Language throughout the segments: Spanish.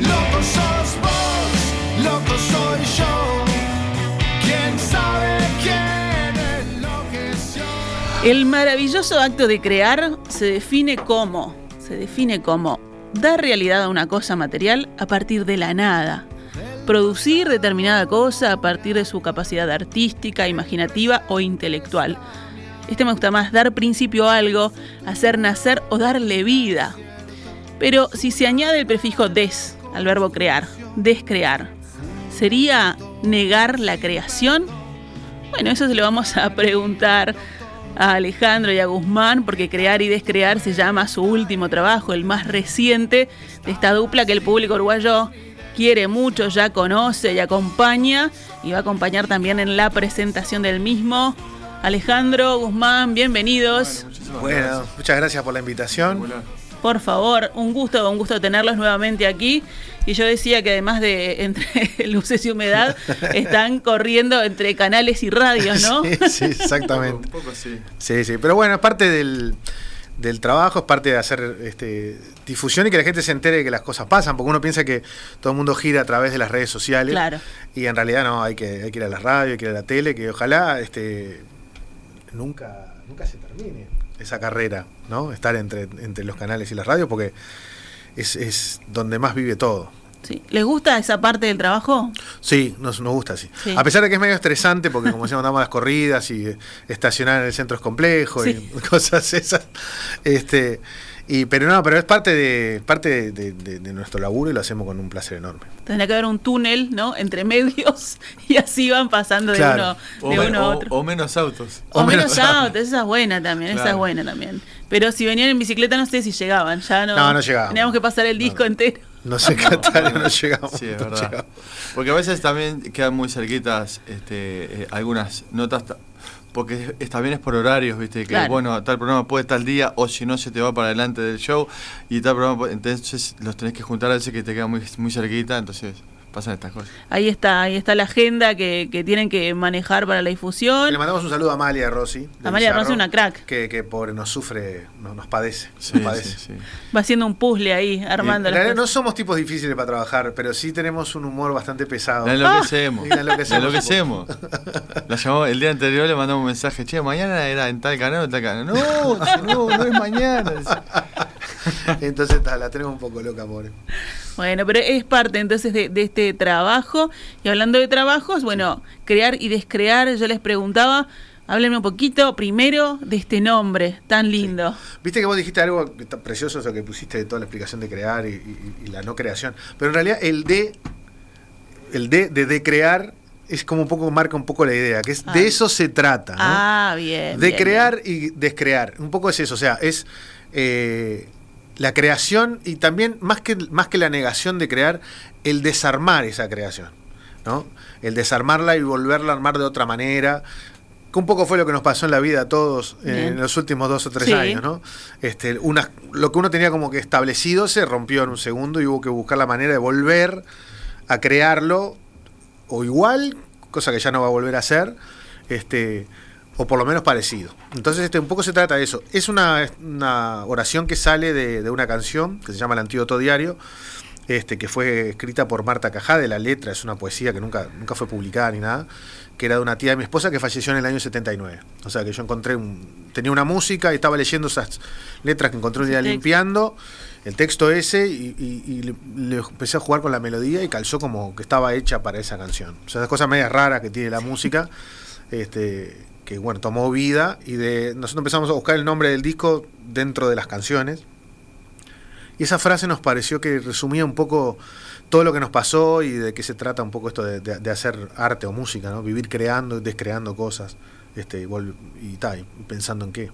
Loco sos vos, loco soy yo. ¿Quién sabe quién? El maravilloso acto de crear se define como, se define como dar realidad a una cosa material a partir de la nada. Producir determinada cosa a partir de su capacidad artística, imaginativa o intelectual. Este me gusta más, dar principio a algo, hacer nacer o darle vida. Pero si se añade el prefijo des al verbo crear, descrear, ¿sería negar la creación? Bueno, eso se lo vamos a preguntar a Alejandro y a Guzmán, porque Crear y Descrear se llama su último trabajo, el más reciente de esta dupla que el público uruguayo quiere mucho, ya conoce y acompaña, y va a acompañar también en la presentación del mismo. Alejandro, Guzmán, bienvenidos. Bueno, muchas gracias por la invitación. Por favor, un gusto, un gusto tenerlos nuevamente aquí. Y yo decía que además de entre luces y humedad, están corriendo entre canales y radios, ¿no? Sí, sí, exactamente. Un poco sí. Sí, sí. Pero bueno, es parte del, del trabajo, es parte de hacer este, difusión y que la gente se entere de que las cosas pasan, porque uno piensa que todo el mundo gira a través de las redes sociales. Claro. Y en realidad no, hay que, hay que ir a la radio, hay que ir a la tele, que ojalá este, nunca, nunca se termine esa carrera, ¿no? Estar entre, entre los canales y las radios, porque es, es donde más vive todo. Sí. ¿Les gusta esa parte del trabajo? Sí, nos, nos gusta así. Sí. A pesar de que es medio estresante, porque como decíamos, damos las corridas y eh, estacionar en el centro es complejo Sí. y cosas esas. Este, y, pero no, pero es parte de parte de, de- de nuestro laburo y lo hacemos con un placer enorme. Tendrá que haber un túnel, ¿no? Entre medios y así van pasando de uno, de uno a otro. o menos autos. O, o menos menos autos, esa es buena también, esa es buena también. Pero si venían en bicicleta no sé si llegaban, ya no. No, no llegaban. Teníamos que pasar el disco No. entero. No sé qué tal, no llegamos. Sí, es no verdad. llegamos. Porque a veces también quedan muy cerquitas este, eh, algunas notas, ta- porque es, también es por horarios, ¿viste? Que Claro. bueno, tal programa puede tal día, o si no se te va para adelante del show, y tal programa, entonces los tenés que juntar a veces que te quedan muy, muy cerquita, entonces pasan estas cosas. Ahí está, ahí está la agenda que, que tienen que manejar para la difusión. Le mandamos un saludo a Amalia Rossi. Amalia Bizarro, Rossi, una crack. Que, que pobre nos sufre, nos, nos padece. Sí, nos padece. sí, sí. Va haciendo un puzzle ahí, armando En las realidad no somos tipos difíciles para trabajar, pero sí tenemos un humor bastante pesado. La enloquecemos. Ah. La enloquecemos. La enloquecemos. La llamó el día anterior, le mandamos un mensaje, che, mañana era en tal canal o en tal canal. No, no, no es mañana. Entonces ta, la tenemos un poco loca, pobre. Bueno, pero es parte entonces de, de este trabajo. Y hablando de trabajos, bueno, crear y descrear, yo les preguntaba, háblenme un poquito primero de este nombre tan lindo. Viste que vos dijiste algo que está precioso, eso que pusiste de toda la explicación de crear y, y- y la no creación. Pero en realidad el de, el de, de, de crear es como un poco, marca un poco la idea, que es Ah. de eso se trata. ¿no? Ah, bien. de bien, crear y descrear. Un poco es eso, o sea, es eh, la creación y también, más que, más que la negación de crear, el desarmar esa creación. ¿no? El desarmarla y volverla a armar de otra manera. Que un poco fue lo que nos pasó en la vida a todos eh, en los últimos dos o tres Sí. años, ¿no? Este, una, lo que uno tenía como que establecido se rompió en un segundo y hubo que buscar la manera de volver a crearlo o igual, cosa que ya no va a volver a hacer, este, o por lo menos parecido. Entonces, este, un poco se trata de eso. Es una, una oración que sale de, de una canción que se llama El Antídoto Diario, este, que fue escrita por Marta Cajade, la letra es una poesía que nunca, nunca fue publicada ni nada, que era de una tía de mi esposa que falleció en el año 79. O sea que yo encontré un, tenía una música y estaba leyendo esas letras que encontré un día limpiando, el texto ese, y, y- y le, le empecé a jugar con la melodía y calzó como que estaba hecha para esa canción. O sea, esas cosas medias raras que tiene la música, este, que bueno, tomó vida y de nosotros empezamos a buscar el nombre del disco dentro de las canciones. Y esa frase nos pareció que resumía un poco todo lo que nos pasó y de qué se trata un poco esto de, hacer arte o música, ¿no? Vivir creando, descreando cosas, este, y, y, y pensando en qué.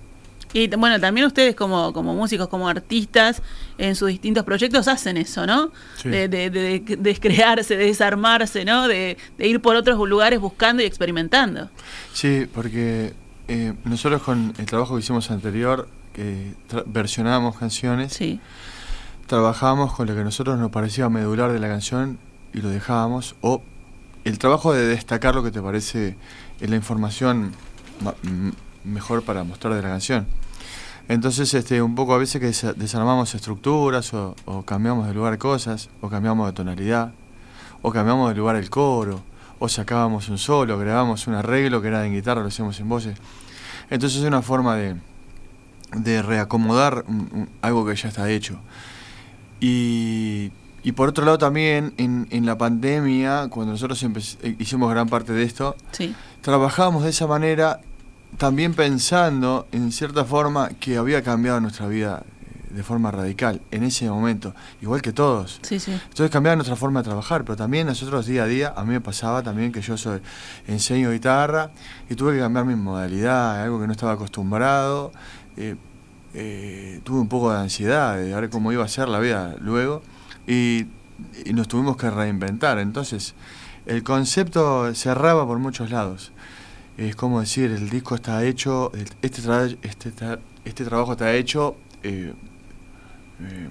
Y bueno, también ustedes como, como músicos, como artistas, en sus distintos proyectos hacen eso, ¿no? Sí. De, de- de- de descrearse, de desarmarse, ¿no? De, de ir por otros lugares buscando y experimentando. Sí, porque eh, nosotros con el trabajo que hicimos anterior, que versionábamos canciones, Sí. trabajábamos con lo que a nosotros nos parecía medular de la canción y lo dejábamos. O el trabajo de destacar lo que te parece en la información mejor para mostrar de la canción. Entonces, este, un poco a veces que desa- desarmamos estructuras o, o cambiamos de lugar cosas, o cambiamos de tonalidad, o cambiamos de lugar el coro, o sacábamos un solo, grabábamos un arreglo que era en guitarra, lo hacíamos en voces. Entonces es una forma de, de reacomodar algo que ya está hecho. Y, y por otro lado también en, en la pandemia, cuando nosotros eh, hicimos gran parte de esto, Sí, trabajábamos de esa manera también pensando en cierta forma que había cambiado nuestra vida eh, de forma radical en ese momento, igual que todos. sí, sí. Entonces cambiaba nuestra forma de trabajar, pero también nosotros día a día, a mí me pasaba también que yo soy, enseño guitarra y tuve que cambiar mi modalidad, algo que no estaba acostumbrado. eh, eh, tuve un poco de ansiedad de ver cómo iba a ser la vida luego y, y nos tuvimos que reinventar. Entonces el concepto cerraba por muchos lados. Es como decir, el disco está hecho, este, tra- este, este trabajo está hecho eh, eh,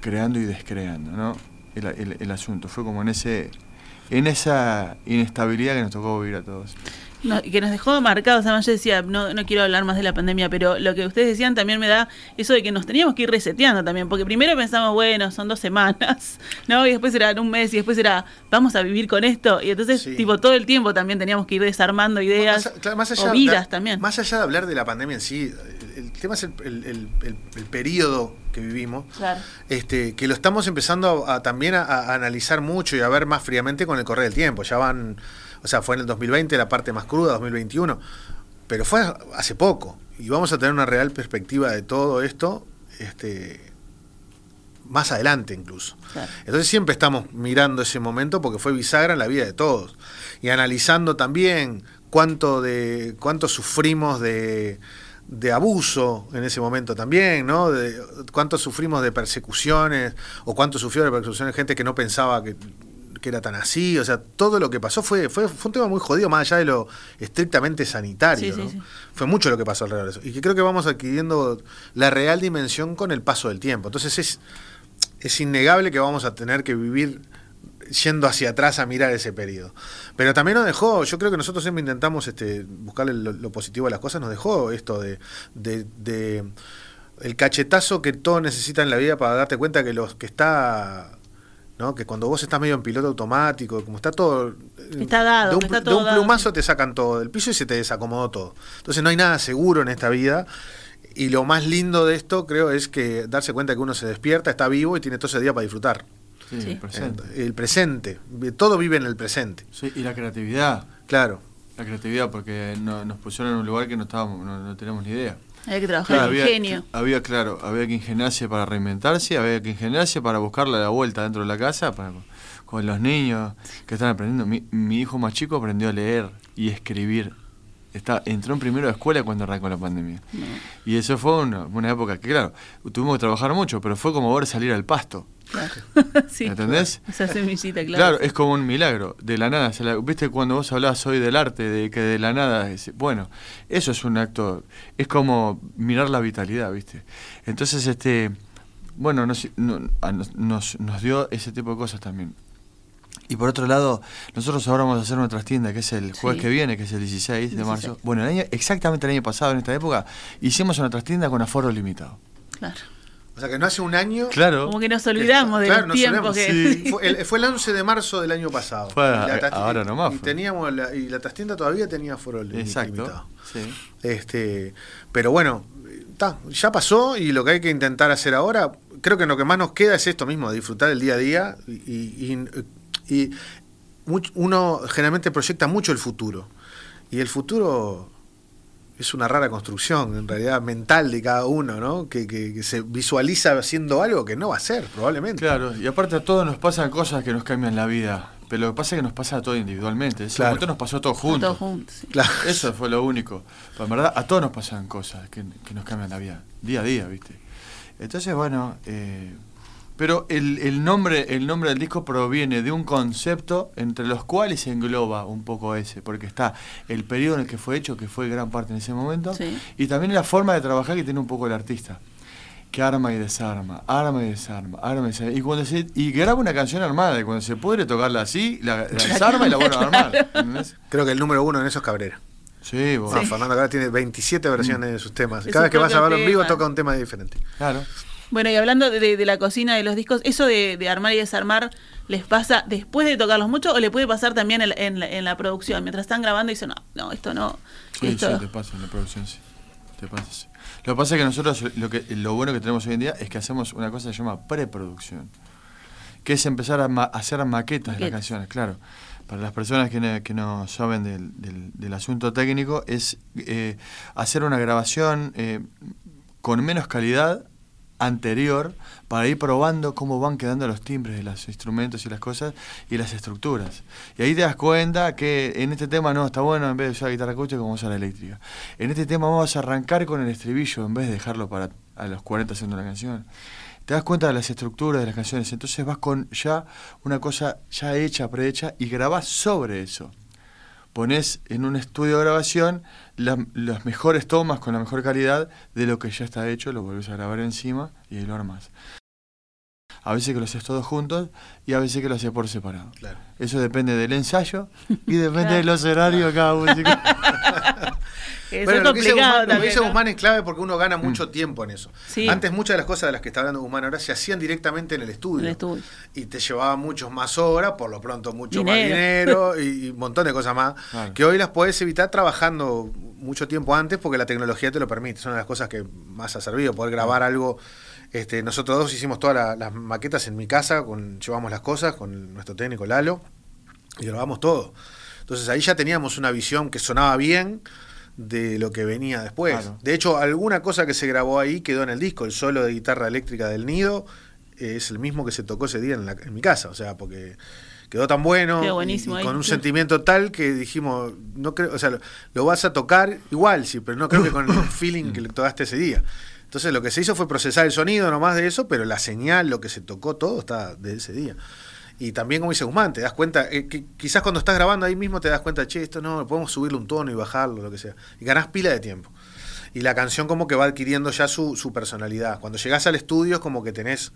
creando y descreando, ¿no? El, el- el asunto. Fue como en ese en esa inestabilidad que nos tocó vivir a todos. No, que nos dejó marcados, además yo decía, no, no quiero hablar más de la pandemia, pero lo que ustedes decían también me da eso de que nos teníamos que ir reseteando también, porque primero pensamos, bueno, son dos semanas, ¿no? Y después era un mes y después era, vamos a vivir con esto, y entonces, Sí. tipo, todo el tiempo también teníamos que ir desarmando ideas, Más, claro, más allá o vidas también. Más allá de hablar de la pandemia en sí, el, el tema es el, el- el- el- el periodo que vivimos. Claro. Este, que lo estamos empezando a, a también a, a analizar mucho y a ver más fríamente con el correr del tiempo. Ya van, o sea, fue en el 2020 la parte más cruda, 2021, pero fue hace poco. Y vamos a tener una real perspectiva de todo esto este, más adelante incluso. Claro. Entonces siempre estamos mirando ese momento porque fue bisagra en la vida de todos. Y analizando también cuánto de cuánto sufrimos de, de abuso en ese momento también, ¿no? De, cuánto sufrimos de persecuciones o cuánto sufrió de persecuciones gente que no pensaba que, que era tan así. O sea, todo lo que pasó fue, fue, fue un tema muy jodido, más allá de lo estrictamente sanitario. Sí, ¿no? sí. Fue mucho lo que pasó alrededor de eso. Y que creo que vamos adquiriendo la real dimensión con el paso del tiempo. Entonces es, es innegable que vamos a tener que vivir yendo hacia atrás a mirar ese periodo. Pero también nos dejó, yo creo que nosotros siempre intentamos este, buscarle lo, lo positivo a las cosas, nos dejó esto de, de, de el cachetazo que todo necesita en la vida para darte cuenta que los que está ¿no? que cuando vos estás medio en piloto automático, como está todo Está dado, de un, de un dado, plumazo te sacan todo del piso y se te desacomodó todo. Entonces no hay nada seguro en esta vida. Y lo más lindo de esto, creo, es que darse cuenta que uno se despierta, está vivo y tiene todo ese día para disfrutar. Sí, Sí. el presente. El presente. Todo vive en el presente. Sí, y la creatividad. Claro. La creatividad, porque no- nos pusieron en un lugar que no estábamos, no, no teníamos ni idea. Había que trabajar el había, ingenio. había, claro, había que ingeniarse para reinventarse, había que ingeniarse para buscarle la vuelta dentro de la casa, para, con los niños que están aprendiendo. Mi, mi hijo más chico aprendió a leer y escribir. Está, entró en primero de escuela cuando arrancó la pandemia. No. Y eso fue una, una época que, claro, tuvimos que trabajar mucho, pero fue como ver salir al pasto. Claro. sí. ¿Entendés? Esa semillita, claro. Claro, es como un milagro, de la nada. se la- ¿Viste cuando vos hablabas hoy del arte, de que de la nada, es- bueno, eso es un acto, es como mirar la vitalidad, ¿viste? Entonces, este, bueno, nos, nos, nos- dio ese tipo de cosas también. Y por otro lado, nosotros ahora vamos a hacer una trastienda, que es el jueves Sí. que viene, que es el 16 de 16. marzo. Bueno, el año, exactamente el año pasado, en esta época, hicimos una trastienda con aforo limitado. Claro. O sea que no hace un año. Claro. Como que nos olvidamos de Claro, los tiempos olvidamos. que. Sí. Fue el, fue el 11 de marzo del año pasado. Fue Y ahora nomás Y fue. teníamos la, y la trastienda todavía tenía foro Exacto. limitado. Sí. Este, pero bueno, ta, ya pasó y lo que hay que intentar hacer ahora, creo que lo que más nos queda es esto mismo, disfrutar el día a día y, y- y- y much- uno generalmente proyecta mucho el futuro y el futuro es una rara construcción en realidad mental de cada uno, ¿no? Que, que- que se visualiza haciendo algo que no va a ser probablemente. Claro, y aparte a todos nos pasan cosas que nos cambian la vida. Pero lo que pasa es que nos pasa a todos individualmente. Ese Claro. momento nos pasó a todos Todos juntos. juntos. sí. Claro. Eso fue lo único. Pero en verdad a todos nos pasan cosas que, que nos cambian la vida. Día a día, ¿viste? Entonces, bueno. eh, pero el, el nombre, el nombre del disco proviene de un concepto entre los cuales se engloba un poco ese. Porque está el periodo en el que fue hecho, que fue gran parte en ese momento. Sí. Y también la forma de trabajar que tiene un poco el artista. Que arma y desarma, arma y desarma, arma y desarma. Y, cuando se, y graba una canción armada, y cuando se puede tocarla así, la, la desarma y la vuelve a armar. ¿entendés? Creo que el número uno en eso es Cabrera. Sí, vos. No, Fernando acá tiene 27 versiones de sus temas. Cada vez que vas a verlo en vivo toca un tema diferente. Claro. Bueno, y hablando de, de la cocina de los discos, ¿eso de, de armar y desarmar les pasa después de tocarlos mucho o le puede pasar también en, la- en la- en la producción? Mientras están grabando dicen, no, no, esto no. Sí, esto... sí, te pasa en la producción, sí. Te pasa, sí. Lo que pasa es que nosotros, lo, que, lo bueno que tenemos hoy en día es que hacemos una cosa que se llama preproducción, que es empezar a, ma- hacer maquetas de las canciones, claro. Para las personas que no, que no saben del, del- del asunto técnico, es eh, hacer una grabación eh, con menos calidad anterior para ir probando cómo van quedando los timbres de los instrumentos y las cosas y las estructuras. Y ahí te das cuenta que en este tema no está bueno, en vez de usar guitarra acústica, vamos a usar la eléctrica. En este tema vamos a arrancar con el estribillo en vez de dejarlo para a los 40 segundos la canción. Te das cuenta de las estructuras de las canciones, entonces vas con ya una cosa ya hecha, prehecha y grabás sobre eso pones en un estudio de grabación la- las mejores tomas con la mejor calidad de lo que ya está hecho, lo vuelves a grabar encima y ahí lo armas. A veces que lo haces todos juntos y a veces que lo haces por separado. Claro. Eso depende del ensayo y depende Claro. de los horarios de cada músico. Eso Bueno, es lo que dice complicado Guzmán, lo que dice ¿no? Guzmán es clave porque uno gana mucho tiempo en eso. Sí. Antes muchas de las cosas de las que está hablando Guzmán ahora se hacían directamente en el estudio. En el estudio. Y te llevaba muchos más horas, por lo pronto mucho más Dinero. y, y un montón de cosas más. Claro. Que hoy las podés evitar trabajando mucho tiempo antes porque la tecnología te lo permite. Es una de las cosas que más ha servido, poder grabar algo. Este, nosotros dos hicimos todas la- las maquetas en mi casa, con, llevamos las cosas con nuestro técnico Lalo y grabamos todo. Entonces ahí ya teníamos una visión que sonaba bien de lo que venía después. Claro. De hecho, alguna cosa que se grabó ahí quedó en el disco. El solo de guitarra eléctrica del Nido eh, es el mismo que se tocó ese día en, la- en mi casa. O sea, porque quedó tan bueno Quedó y- buenísimo y, ahí, con un sentimiento tal que dijimos, no creo, o sea, lo, lo vas a tocar igual, sí, pero no creo que con el feeling que le tocaste ese día. Entonces lo que se hizo fue procesar el sonido nomás de eso, pero la señal, lo que se tocó, todo está de ese día. Y también, como dice Guzmán, te das cuenta, eh, que quizás cuando estás grabando ahí mismo te das cuenta, che, esto no, podemos subirle un tono y bajarlo, lo que sea. Y ganás pila de tiempo. Y la canción como que va adquiriendo ya su, su personalidad. Cuando llegás al estudio es como que tenés,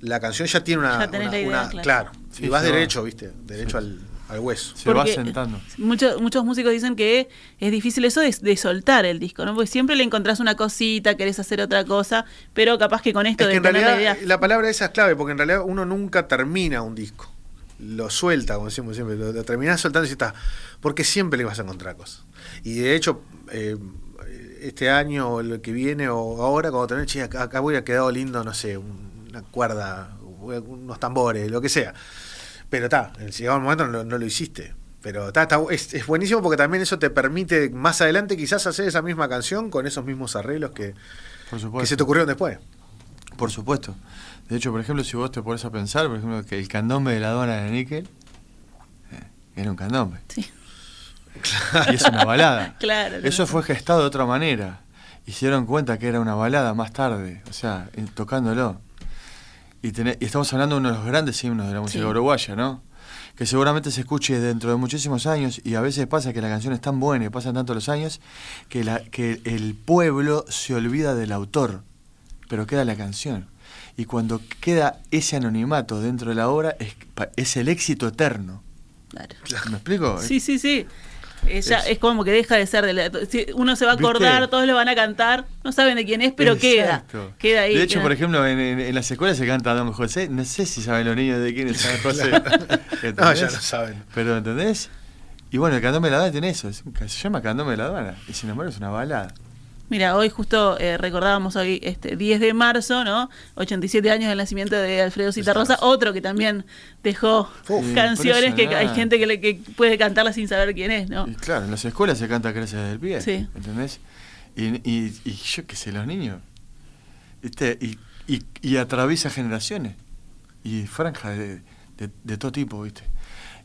la canción ya tiene una... Ya tenés una- la idea, una- claro. claro. Sí, y vas derecho, viste, derecho al, al hueso. Se va Porque sentando. Muchos, muchos músicos dicen que es difícil eso de, de soltar el disco, ¿no? Porque siempre le encontrás una cosita, querés hacer otra cosa, pero capaz que con esto Es que de en tener realidad la idea. la palabra esa es clave, porque en realidad uno nunca termina un disco. Lo suelta, como decimos siempre, lo, lo terminás soltando y está. Porque siempre le vas a encontrar cosas. Y de hecho, eh, este año o el que viene o ahora, cuando tenés, che, acá, acá hubiera quedado lindo, no sé, un- una cuerda, unos tambores, lo que sea. Pero está, llegado el momento no, lo- no lo hiciste. Pero está, está- es, es buenísimo porque también eso te permite más adelante quizás hacer esa misma canción con esos mismos arreglos que, Por que se te ocurrieron después. Por supuesto. De hecho, por ejemplo, si vos te pones a pensar, por ejemplo, que el candombe de la aduana de níquel eh, era un candombe. Sí, Y es una balada. claro. Eso fue gestado de otra manera. Y se dieron cuenta que era una balada más tarde, o sea, en- tocándolo. Y, estamos hablando de uno de los grandes himnos de la música Sí. uruguaya, ¿no? Que seguramente se escuche dentro de muchísimos años y a veces pasa que la canción es tan buena y pasan tantos los años que, la, que el pueblo se olvida del autor, pero queda la canción. Y cuando queda ese anonimato dentro de la obra es, es el éxito eterno. Claro. ¿Me explico? Sí, sí, sí. Es, ya- Es- es como que deja de ser de la- si uno se va a acordar, ¿Viste? todos lo van a cantar, no saben de quién es, pero queda. Exacto. Queda ahí. De hecho, queda- por ejemplo, en, en- en las escuelas se canta Don José. No sé si saben los niños de quién es San José. No, ya lo saben. Pero, ¿entendés? Y bueno, el candombe de la aduana tiene eso. se llama candombe de la aduana. Y sin embargo es una balada. Mira, hoy justo eh, recordábamos hoy este 10 de marzo, ¿no? 87 años del nacimiento de Alfredo Citarrosa, otro que también dejó Uf, canciones que hay gente que, le, que puede cantarlas sin saber quién es, ¿no? Y claro, en las escuelas se canta Crece desde el pie. Sí. ¿Entendés? Y, y, y yo qué sé, los niños. ¿viste? Y, y, y atraviesa generaciones. Y franjas de, de, de todo tipo, ¿viste?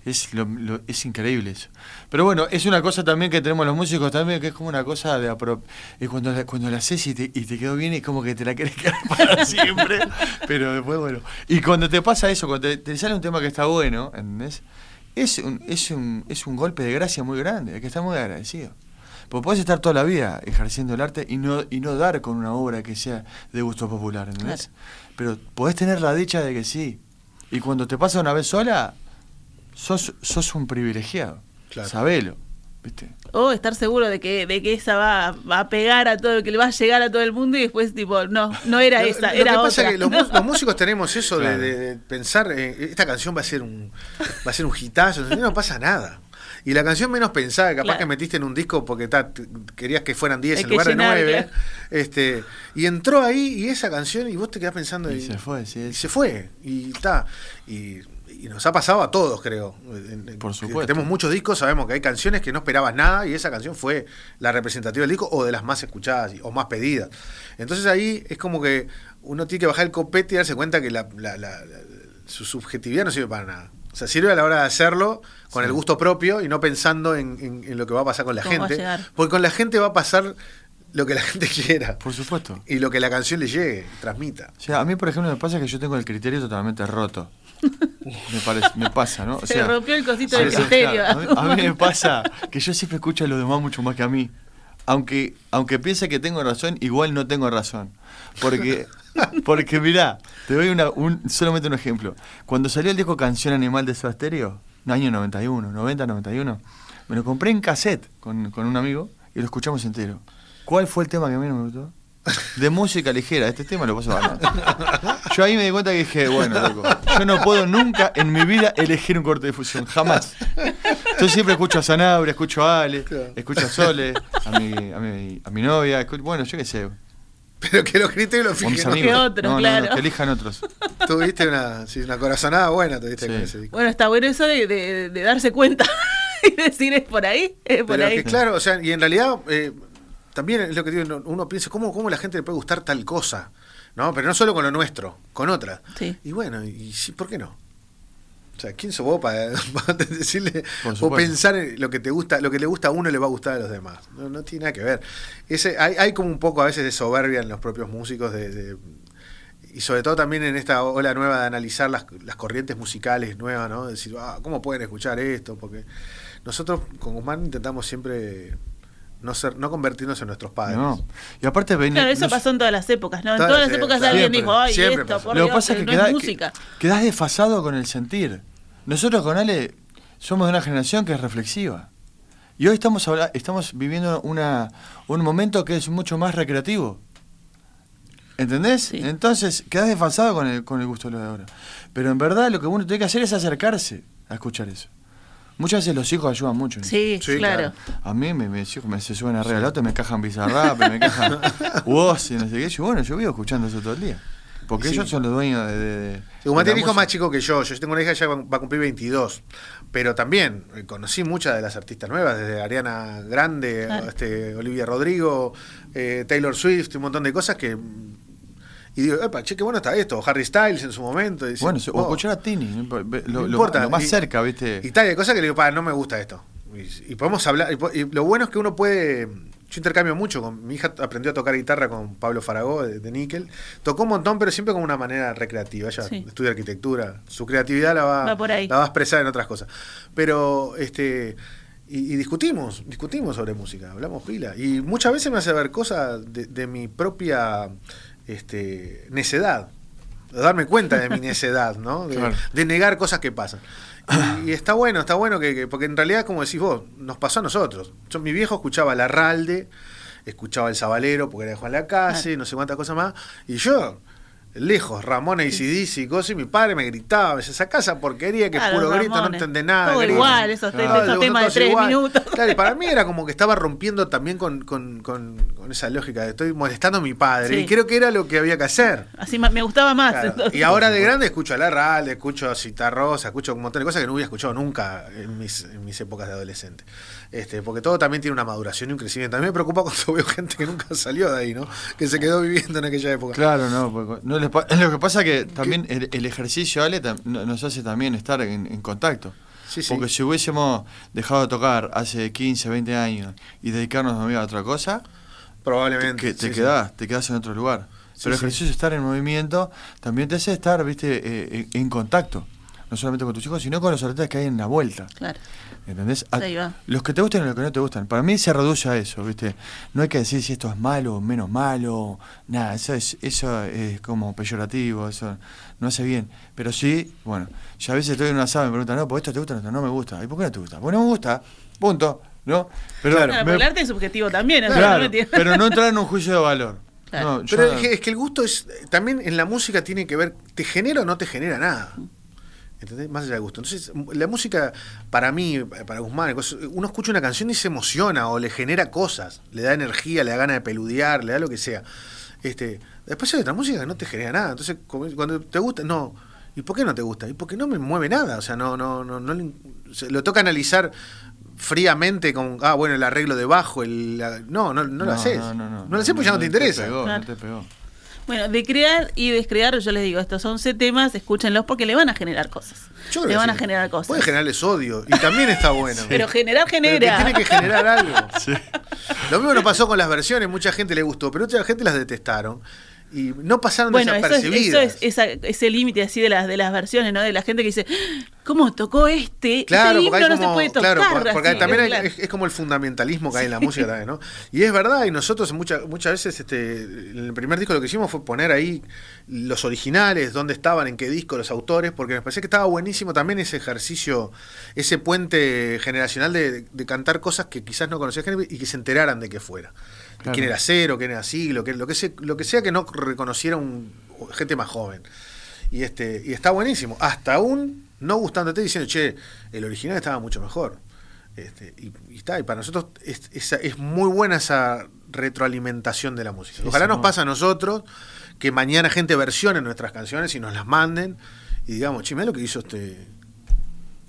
Es, lo, lo- es increíble eso. Pero bueno, es una cosa también que tenemos los músicos también, que es como una cosa de apro es cuando la, cuando la haces y te, y te quedó bien, es como que te la querés quedar para siempre. pero después, bueno. Y cuando te pasa eso, cuando te, te sale un tema que está bueno, ¿entendés? Es un, es un, es un golpe de gracia muy grande, hay que estar muy agradecido. Porque puedes estar toda la vida ejerciendo el arte y no, y no dar con una obra que sea de gusto popular, ¿entendés? Pero podés tener la dicha de que sí. Y cuando te pasa una vez sola, sos, sos un privilegiado. Claro. Sabelo. ¿Viste? O estar seguro de que, de que esa va, va a pegar a todo, que le va a llegar a todo el mundo y después, tipo, no, no era esa, lo era que pasa otra. es que los, músicos tenemos eso de- Claro. de, de pensar, eh, esta canción va a ser un va a ser un hitazo, no, pasa nada. Y la canción menos pensada, capaz Claro. que metiste en un disco porque ta, querías que fueran 10 Hay en lugar llenar, de 9, claro. este, y entró ahí y esa canción y vos te quedás pensando Y se fue, sí, y se fue y está y, y nos ha pasado a todos, creo. Por supuesto. Tenemos muchos discos, sabemos que hay canciones que no esperabas nada y esa canción fue la representativa del disco o de las más escuchadas o más pedidas. Entonces ahí es como que uno tiene que bajar el copete y darse cuenta que la, la- la- la- su subjetividad no sirve para nada. O sea, sirve a la hora de hacerlo con Sí. el gusto propio y no pensando en, en- en lo que va a pasar con la ¿Cómo va a gente. Porque con la gente va a pasar lo que la gente quiera Por supuesto. y lo que la canción le llegue, transmita. O sea, a mí, por ejemplo, me pasa que yo tengo el criterio totalmente roto. Me, parece, me pasa, ¿no? O Se sea, rompió el cosito del criterio. claro. A, mí, a mí me pasa que yo siempre escucho a los demás mucho más que a mí. Aunque, aunque piense que tengo razón, igual no tengo razón. Porque, porque mirá, te doy una, un, solamente un ejemplo. Cuando salió el disco Canción Animal de en año 91, 90, 91, me lo compré en cassette con, con un amigo y lo escuchamos entero. ¿Cuál fue el tema que a mí no me gustó? De música ligera, este tema lo paso bárbaro. Yo ahí me di cuenta que dije, bueno, loco, yo no puedo nunca en mi vida elegir un corte de fusión, jamás. Yo siempre escucho a Sanabria, escucho a Ale, Claro. escucho a Sole, a mi, a mi, a mi novia, escu- bueno, yo qué sé, Pero que los criterios lo a mis fijen. amigos. otros, no, no, no, claro. que elijan otros. Tuviste una, sí, una corazonada buena, tuviste Sí. con ese disco. Bueno, está bueno eso de, de- de darse cuenta y decir es por ahí, es por Pero ahí. que claro, o sea, y en realidad eh, también es lo que digo, no- uno piensa, ¿cómo, ¿cómo la gente le puede gustar tal cosa? ¿No? Pero no solo con lo nuestro, con otra. Sí. Y bueno, y sí, ¿por qué no? O sea, ¿quién sos vos para, para decirle o pensar en lo que te gusta, lo que le gusta a uno le va a gustar a los demás? No, no tiene nada que ver. Ese, hay, hay como un poco a veces de soberbia en los propios músicos de, de- y sobre todo también en esta ola nueva de analizar las, las corrientes musicales nuevas, ¿no? Decir, ah, ¿cómo pueden escuchar esto? Porque nosotros con Guzmán intentamos siempre no ser, no convertirnos en nuestros padres. No. Y aparte ven, Claro, eso no- pasó en todas las épocas, ¿no? En todas las épocas alguien dijo, ay, esto, pasó. por Lo que Dios, pasa es que no queda- es que- música. quedás desfasado con el sentir. Nosotros con Ale somos de una generación que es reflexiva. Y hoy estamos, habla- estamos viviendo una, un momento que es mucho más recreativo. ¿Entendés? Sí. Entonces quedás desfasado con el, con el gusto de lo de ahora. Pero en verdad lo que uno tiene que hacer es acercarse a escuchar eso. Muchas veces los hijos ayudan mucho. Sí, Sí, claro. A mí me, me, hijos me se suben arriba del auto, me cajan Bizarrap, me cajan voz y no sé qué. Yo, bueno, yo vivo escuchando eso todo el día. Porque Sí. ellos son los dueños de... de, Guzmán tiene hijos más chicos que yo. Yo tengo una hija ya va a cumplir 22. Pero también eh, conocí muchas de las artistas nuevas, desde Ariana Grande, Claro. este, Olivia Rodrigo, eh, Taylor Swift, un montón de cosas que. Y digo, epa, che, qué bueno está esto. Harry Styles en su momento. Bueno, o oh, escuchar a Tini, lo, no lo- importa. lo más Y- cerca, ¿viste? Y tal, y hay cosas que le digo, pa, no me gusta esto. Y, y podemos hablar. Y, lo bueno es que uno puede. Yo intercambio mucho. Con, mi hija aprendió a tocar guitarra con Pablo Faragó de, de Nickel. Tocó un montón, pero siempre con una manera recreativa. Ella Sí. estudia arquitectura. Su creatividad la va, Va por ahí. la va a expresar en otras cosas. Pero, este. Y, y discutimos, discutimos sobre música, hablamos pila. Y muchas veces me hace ver cosas de, de mi propia este, necedad. Darme cuenta de mi necedad, ¿no? De, Claro. de negar cosas que pasan. Y, y está bueno, está bueno que, que- porque en realidad, como decís vos, nos pasó a nosotros. Yo, mi viejo escuchaba la Ralde, escuchaba el Sabalero, porque era de Juan Lacase, no sé cuántas cosas más, y yo, lejos, Ramón y CDC y cosas, y mi padre me gritaba, me decía, sacá esa porquería que Claro, puro grito, no Ramones. entendés nada. Todo grito". igual, esos temas de tres igual. minutos. Claro, y para mí era como que estaba rompiendo también con, con- con- con esa lógica de estoy molestando a mi padre, Sí. y creo que era lo que había que hacer. Así me gustaba más. Claro. Y ahora de grande escucho a La Ralde, escucho a Citarrosa, escucho un montón de cosas que no hubiera escuchado nunca en mis, en mis épocas de adolescente. Este, porque todo también tiene una maduración y un crecimiento. A mí me preocupa cuando veo gente que nunca salió de ahí, ¿no? Que se quedó viviendo en aquella época. Claro, no, porque no les lo que pasa que también el, el ejercicio, Ale, nos hace también estar en, en contacto. Sí, sí. Porque si hubiésemos dejado de tocar hace 15, 20 años y dedicarnos a otra cosa, Probablemente. que te sí, sí. quedás, te quedás en otro lugar. Sí, Pero el sí. ejercicio de estar en movimiento también te hace estar, viste, eh, en, en contacto. No solamente con tus hijos, sino con los artistas que hay en la vuelta. Claro. ¿Entendés? A-. Los que te gustan y los que no te gustan. Para mí se reduce a eso, ¿viste? No hay que decir si esto es malo o menos malo. Nada, eso es, eso es como peyorativo, eso no hace bien. Pero sí, bueno, ya a veces estoy en una sala y me preguntan, no, pues esto te gusta, esto no me gusta. ¿Y por qué no te gusta? Pues no me gusta, punto. ¿no? Pero, Claro, me- el arte es subjetivo también. claro, no pero no entrar en un juicio de valor. Claro. No, yo Pero no- es que el gusto es. También en la música tiene que ver. ¿Te genera o no te genera nada? ¿Entendés? Más allá del gusto. Entonces, la música, para mí, para Guzmán, uno escucha una canción y se emociona o le genera cosas, le da energía, le da ganas de peludear, le da lo que sea. Este, después hay otra música que no te genera nada. Entonces, cuando te gusta, no. ¿Y por qué no te gusta? Y porque no me mueve nada. O sea, no, no, no, no lo toca analizar fríamente con, ah, bueno, el arreglo de bajo, el, la- no, no, no, lo haces. No, no, no. lo haces porque ya no te interesa. pegó, Claro. no te pegó. Bueno, de crear y descrear, yo les digo, estos 11 temas, escúchenlos porque le van a generar cosas. Yo creo Le van sí. a generar cosas. Puede generarles odio y también está bueno. Pero generar, Pero que genera. tiene que generar algo. Lo mismo nos pasó con las versiones, mucha gente le gustó, pero otra gente las detestaron y no pasaron Bueno, eso es, desapercibidas. eso es ese límite así de las, de las versiones, ¿no? De la gente que dice, ¿cómo tocó este? Claro, este porque, himno hay no como, se puede tocar. claro, porque- porque así, también hay- claro. es, es como el fundamentalismo que hay en la música también, ¿no? Y es verdad, y nosotros muchas muchas veces, este, en el primer disco lo que hicimos fue poner ahí los originales, dónde estaban, en qué disco, los autores, porque me parecía que estaba buenísimo también ese ejercicio, ese puente generacional de, de cantar cosas que quizás no conocía gente y que se enteraran de que fuera. Claro. Quién era cero, quién era siglo, lo, que se- lo que sea que no reconociera un, gente más joven. Y este y está buenísimo. Hasta aún no gustándote diciendo, che, el original estaba mucho mejor. Este, y, y está, y para nosotros es, muy buena esa retroalimentación de la música. Ojalá sí, nos no. pase a nosotros que mañana gente versione nuestras canciones y nos las manden y digamos, che, lo que hizo este.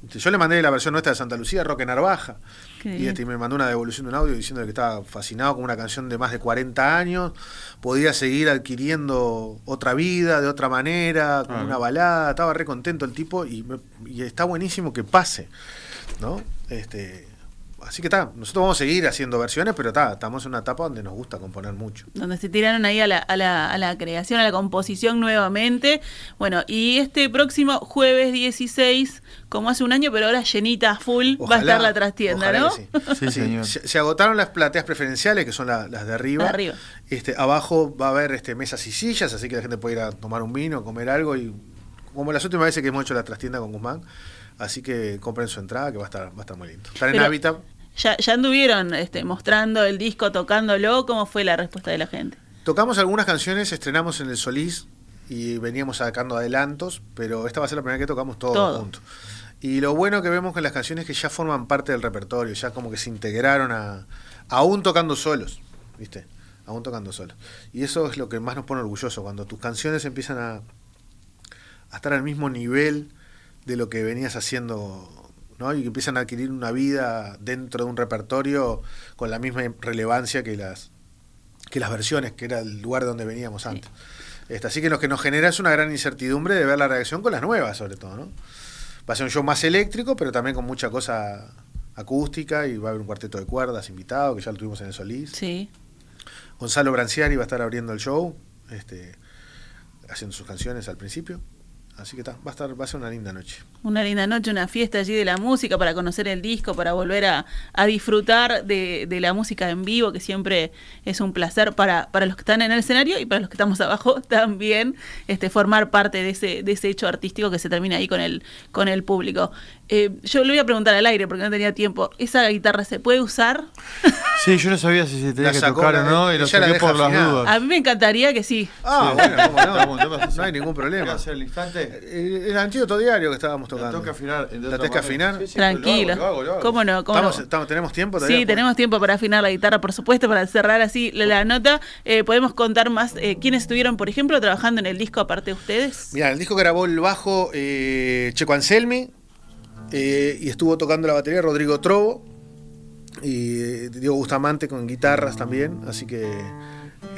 este, Yo le mandé la versión nuestra de Santa Lucía, Roque Narvaja, Qué y este, me mandó una devolución de un audio diciendo que estaba fascinado con una canción de más de 40 años, podía seguir adquiriendo otra vida de otra manera, como Claro. una balada, estaba re contento el tipo y, me- y está buenísimo que pase, ¿no? Este, así que está, nosotros vamos a seguir haciendo versiones, pero está, estamos en una etapa donde nos gusta componer mucho. donde se tiraron ahí a la, a, la, a la creación, a la composición nuevamente. Bueno, y este próximo jueves 16, como hace un año, pero ahora llenita full, va a estar la trastienda, ojalá ¿no? que sí. Sí, señor. Se, se agotaron las plateas preferenciales, que son la- las de arriba. De arriba. Este, abajo va a haber este, mesas y sillas, así que la gente puede ir a tomar un vino, comer algo y como las últimas veces que hemos hecho la trastienda con Guzmán. Así que compren su entrada, que va a estar, va a estar muy lindo. Estar en Habitat. Ya, ya anduvieron este, mostrando el disco, tocándolo, ¿cómo fue la respuesta de la gente? Tocamos algunas canciones, estrenamos en el Solís y veníamos sacando adelantos, pero esta va a ser la primera que tocamos todos Todo. juntos. Y lo bueno que vemos con las canciones es que ya forman parte del repertorio, ya como que se integraron a, aún tocando solos, ¿viste? Aún tocando solos. Y eso es lo que más nos pone orgulloso, cuando tus canciones empiezan a, a estar al mismo nivel de lo que venías haciendo, ¿no? Y que empiezan a adquirir una vida dentro de un repertorio con la misma relevancia que las, que las versiones, que era el lugar donde veníamos antes. Este, así que lo que nos genera es una gran incertidumbre de ver la reacción con las nuevas, sobre todo, ¿no? Va a ser un show más eléctrico, pero también con mucha cosa acústica y va a haber un cuarteto de cuerdas invitado, que ya lo tuvimos en el Solís. Sí. Gonzalo Branciari va a estar abriendo el show, este, haciendo sus canciones al principio. Así que está, va a estar, va a ser una linda noche. Una linda noche, una fiesta allí de la música para conocer el disco, para volver a, disfrutar de, la música en vivo, que siempre es un placer para, para los que están en el escenario y para los que estamos abajo también, este, formar parte de ese, de ese hecho artístico que se termina ahí con el, con el público. Eh, yo le voy a preguntar al aire porque no tenía tiempo. ¿Esa guitarra se puede usar? Sí, yo no sabía si se tenía La que sacó, tocar o la- no y lo la saqué por las dudas. A mí me encantaría que sí. Ah, Sí. bueno, cómo no. No hay ningún problema. ¿Querés hacer el instante? Eh, El antídoto diario que estábamos La tocando. tengo que afinar. ¿La tenés que afinar? Sí, sí, lo hago, Tranquilo. lo hago, lo hago. ¿Cómo no? ¿Cómo Estamos- no? estamos- ¿Tenemos tiempo todavía? Sí, tenemos tiempo para afinar la guitarra, por supuesto, para cerrar así la, la nota. Eh, ¿Podemos contar más eh, quiénes estuvieron, por ejemplo, trabajando en el disco aparte de ustedes? Mira, el disco grabó el bajo eh, Checo Anselmi eh, y estuvo tocando la batería Rodrigo Trovo y eh, Diego Bustamante con guitarras también, así que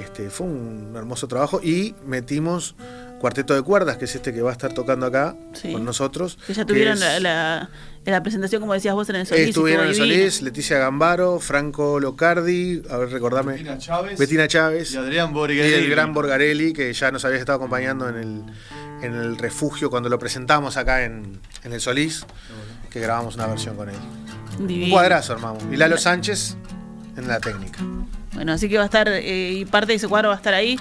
este, fue un hermoso trabajo. Y metimos Cuarteto de Cuerdas, que es este que va a estar tocando acá Sí. con nosotros. Que ya tuvieron es- la, la- la presentación, como decías vos, en el Solís. y Estuvieron en el. Solís, Leticia Gambaro, Franco Locardi, a ver, recordame. Bettina Chávez. Bettina Chávez. Y Adrián Y Borghelli. el gran Borgarelli, que ya nos habías estado acompañando en el, en el refugio cuando lo presentamos acá en, en el Solís, que grabamos una versión con él. Divino. Un cuadrazo armamos. Y Lalo Sánchez en la técnica. Bueno, así que va a estar, eh, y parte de ese cuadro va a estar ahí.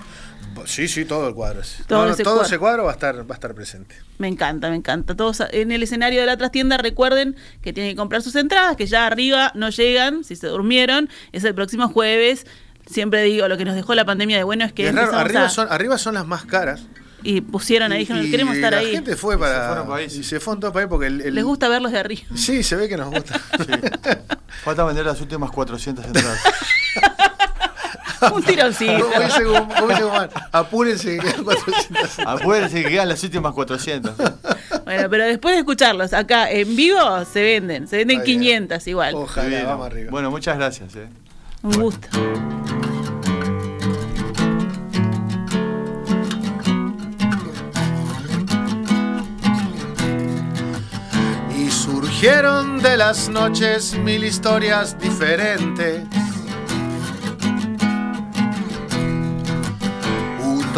Sí, sí, todo el cuadro. sí. Todo No, ese todo cuadro. ese cuadro va a estar, va a estar presente. Me encanta, me encanta. Todos en el escenario de la trastienda recuerden que tienen que comprar sus entradas, que ya arriba no llegan, si se durmieron, es el próximo jueves. Siempre digo, lo que nos dejó la pandemia de bueno es que es raro, arriba, a- son, arriba son las más caras. y pusieron ahí, Y- dijeron, y queremos estar la ahí. gente fue para. Se fueron y se fue en todo el país porque el, el- Les gusta verlos de arriba. Sí, se ve que nos gusta. Falta vender las últimas 400 entradas. Un tironcito. Como dice como dice Guzmán, apúrense que quedan 400. Acuérdense que quedan las últimas 400. Bueno, pero después de escucharlos acá en vivo, se venden. Se venden bien. 500 igual. Ojalá, Divino. vamos arriba. Bueno, muchas gracias. eh. Un gusto. Y surgieron de las noches mil historias diferentes.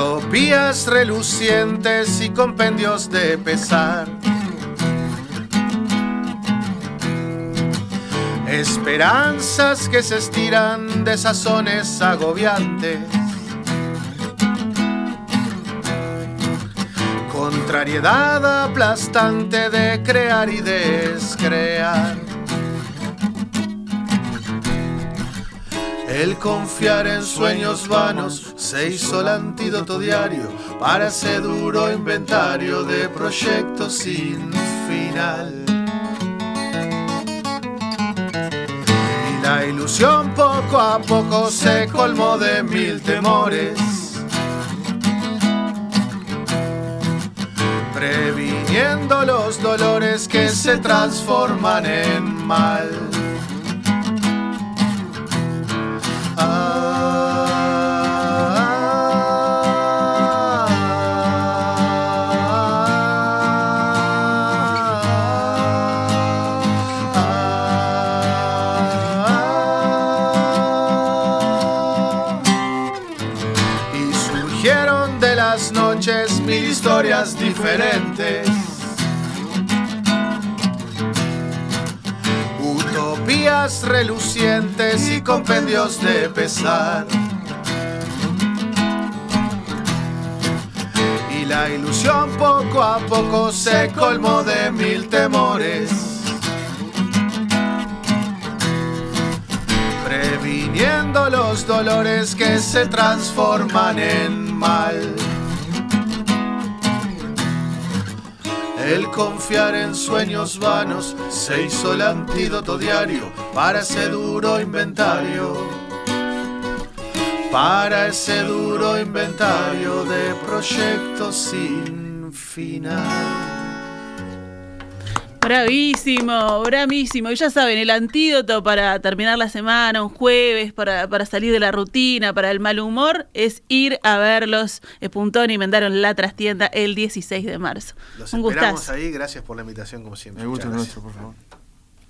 Utopías relucientes y compendios de pesar. Esperanzas que se estiran de sazones agobiantes. Contrariedad aplastante de crear y descrear. El confiar en sueños vanos se hizo el antídoto diario para ese duro inventario de proyectos sin final. Y la ilusión poco a poco se colmó de mil temores. previniendo los dolores que se transforman en mal. Utopías relucientes y compendios de pesar. Y la ilusión poco a poco se colmó de mil temores. previniendo los dolores que se transforman en mal. El confiar en sueños vanos se hizo el antídoto diario para ese duro inventario. Para ese duro inventario de proyectos sin final. Bravísimo, bravísimo. Y ya saben, el antídoto para terminar la semana, un jueves, para, para salir de la rutina, para el mal humor, es ir a verlos. Espuntón y Mendaron la trastienda el 16 de marzo. Los un esperamos gustazo. ahí, gracias por la invitación como siempre. Me gusta nuestro, por favor.